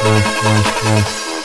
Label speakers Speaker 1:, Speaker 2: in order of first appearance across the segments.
Speaker 1: Thank you.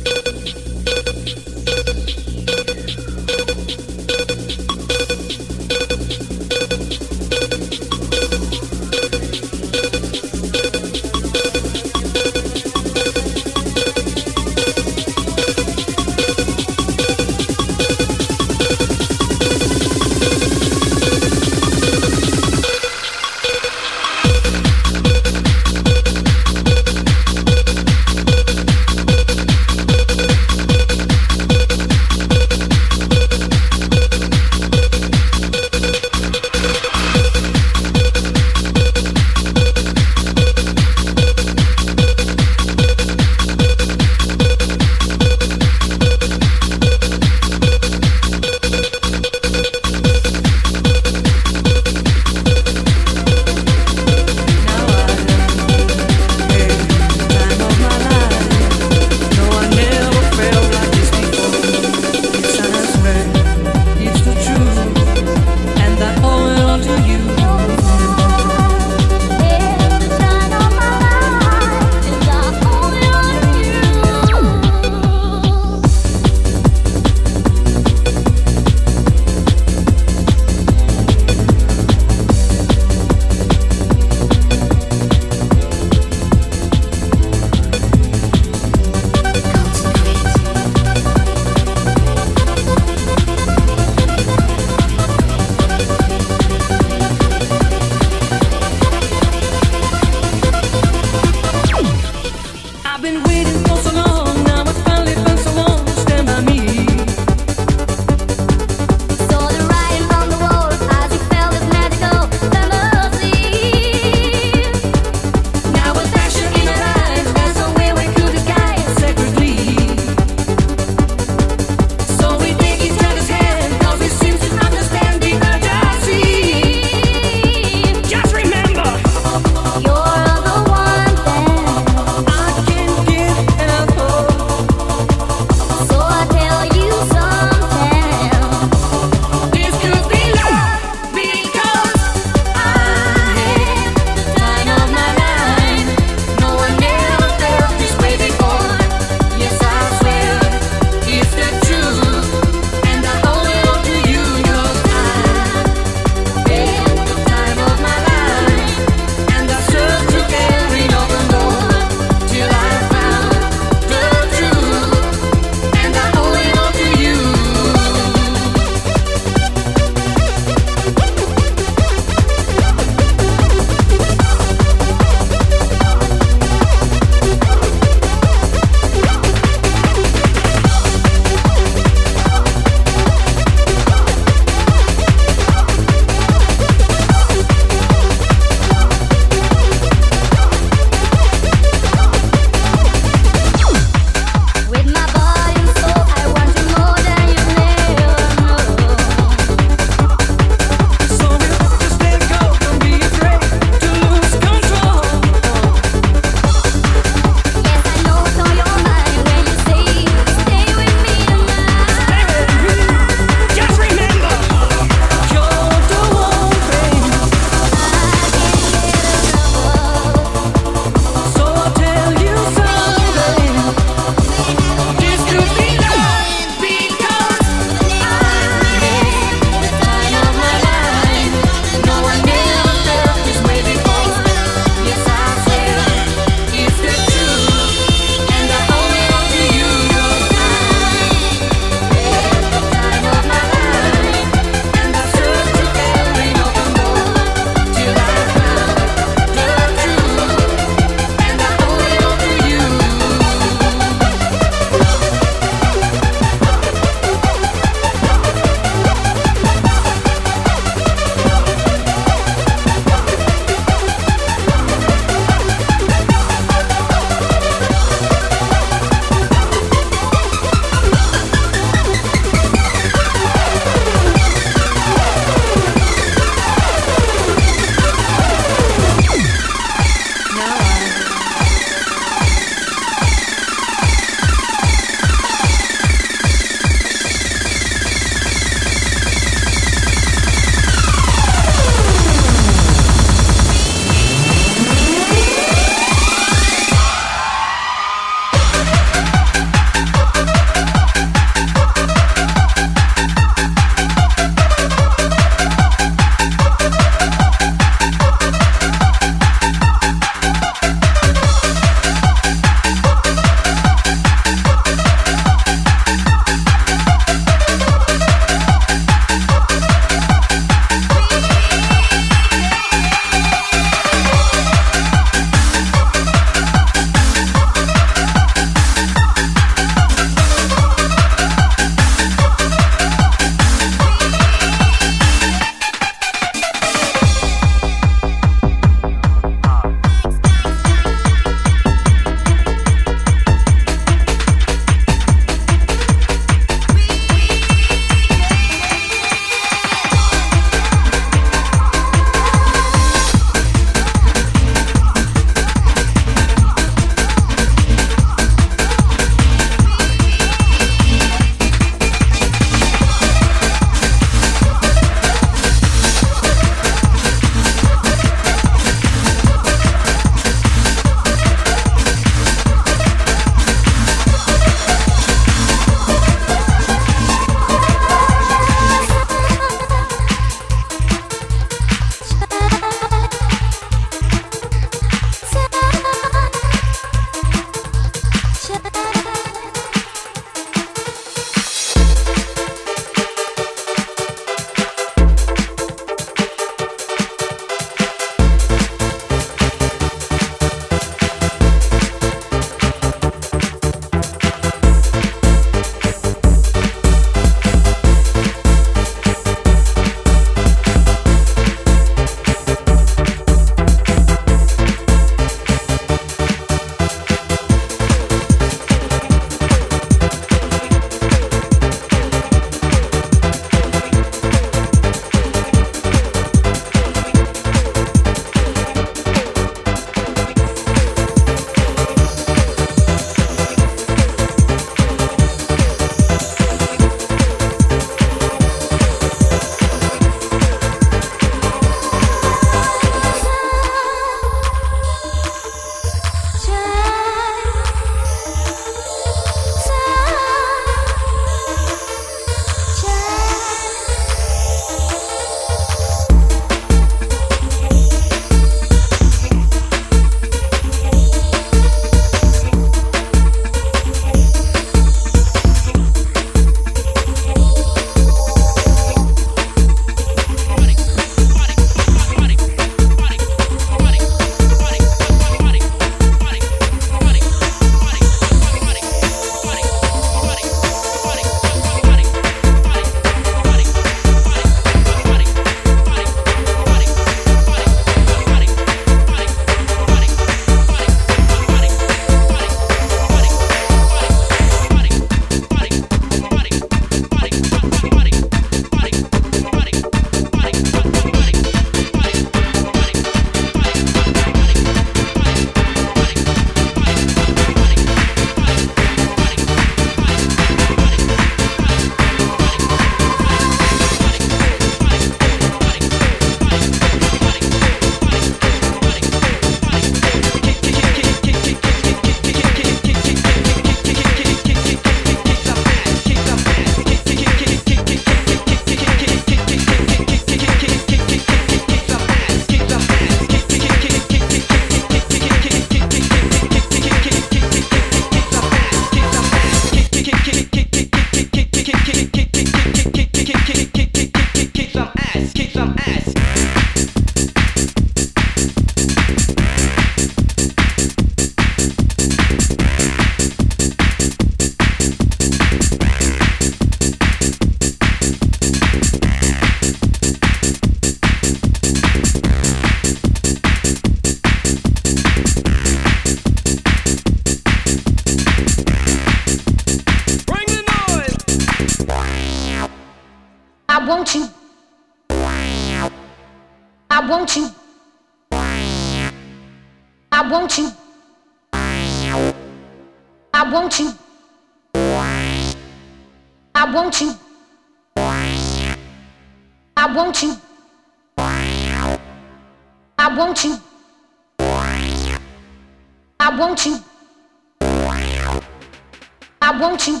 Speaker 1: I want you.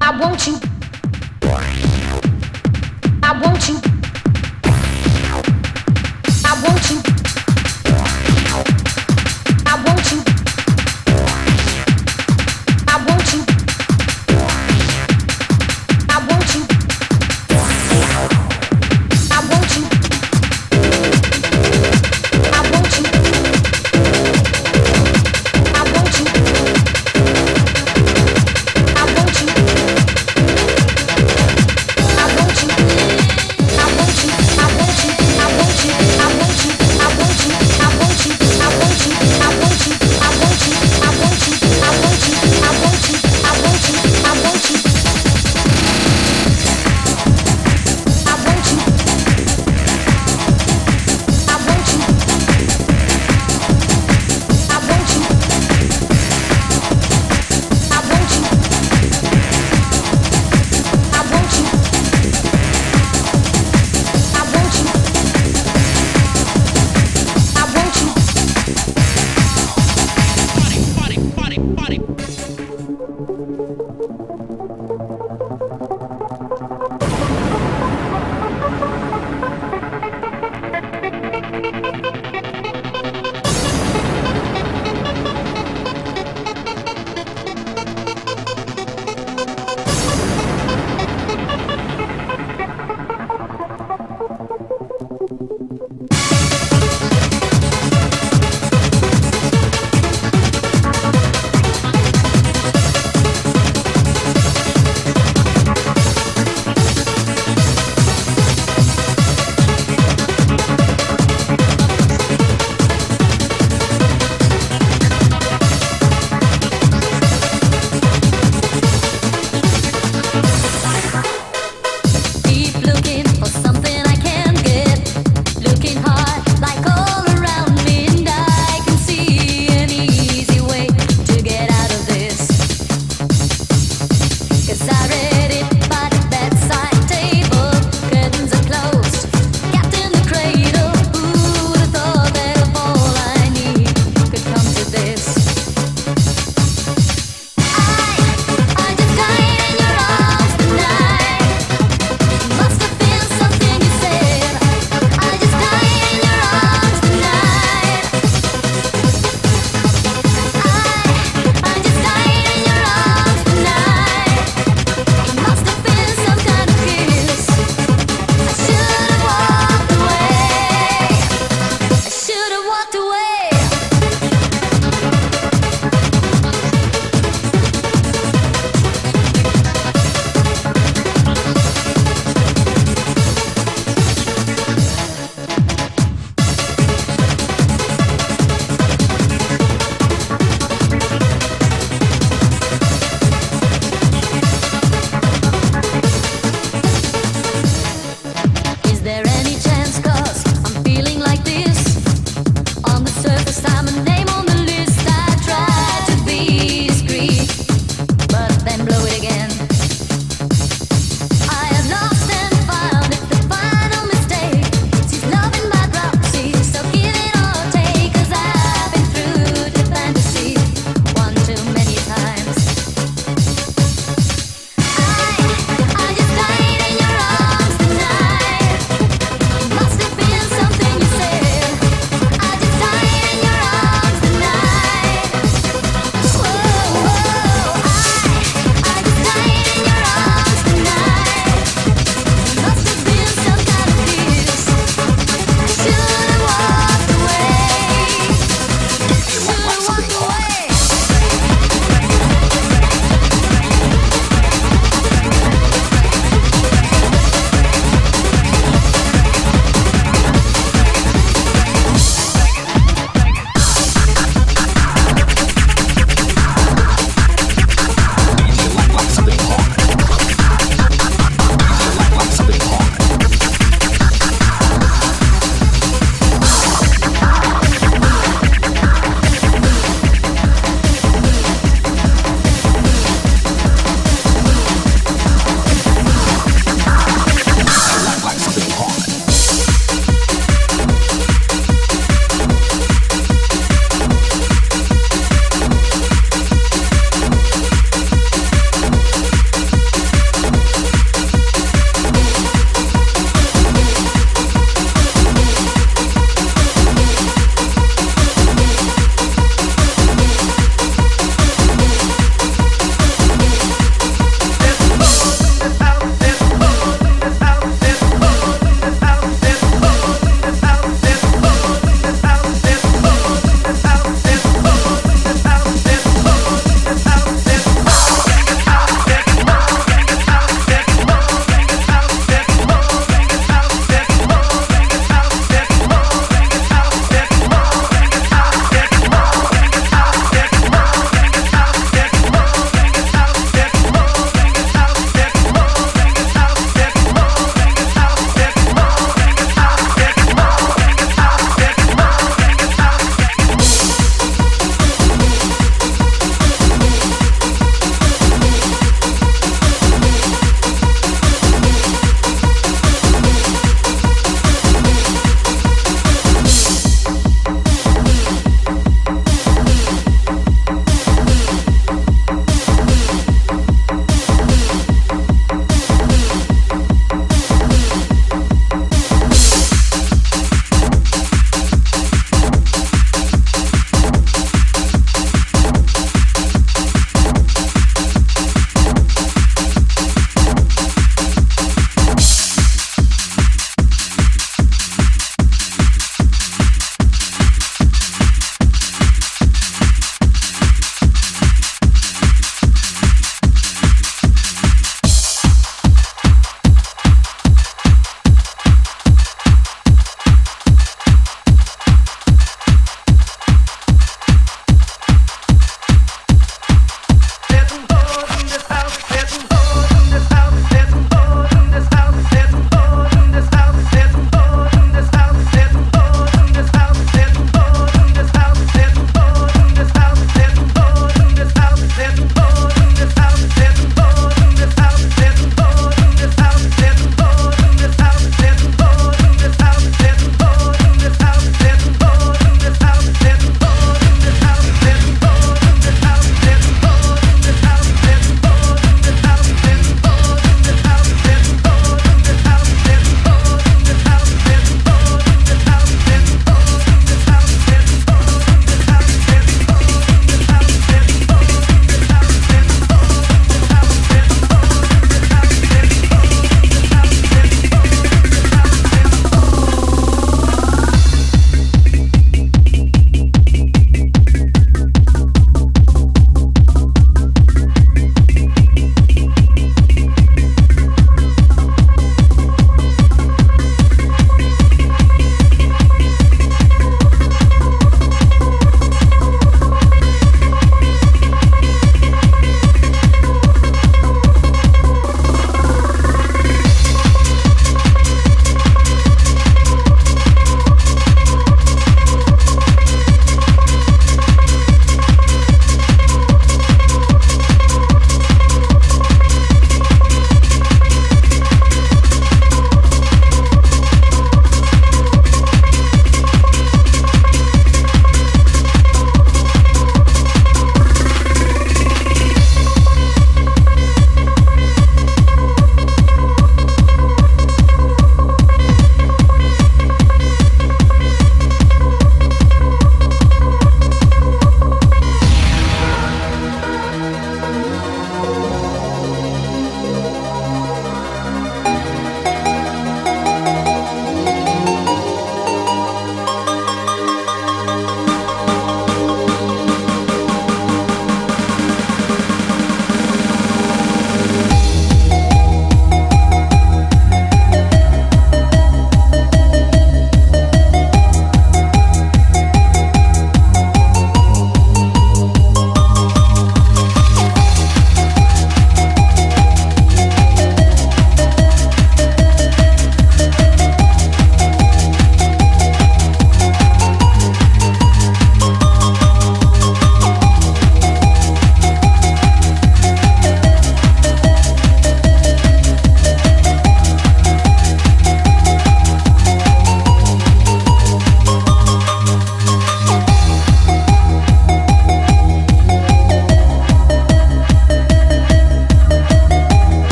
Speaker 1: I want you.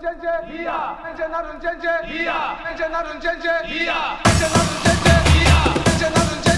Speaker 2: râncențe, yeah. Rânce, n-arâncențe, yeah. Rânce, n-arâncențe, yeah. Rânce, n-arâncențe, yeah. Rânce, n-arâncențe, ia!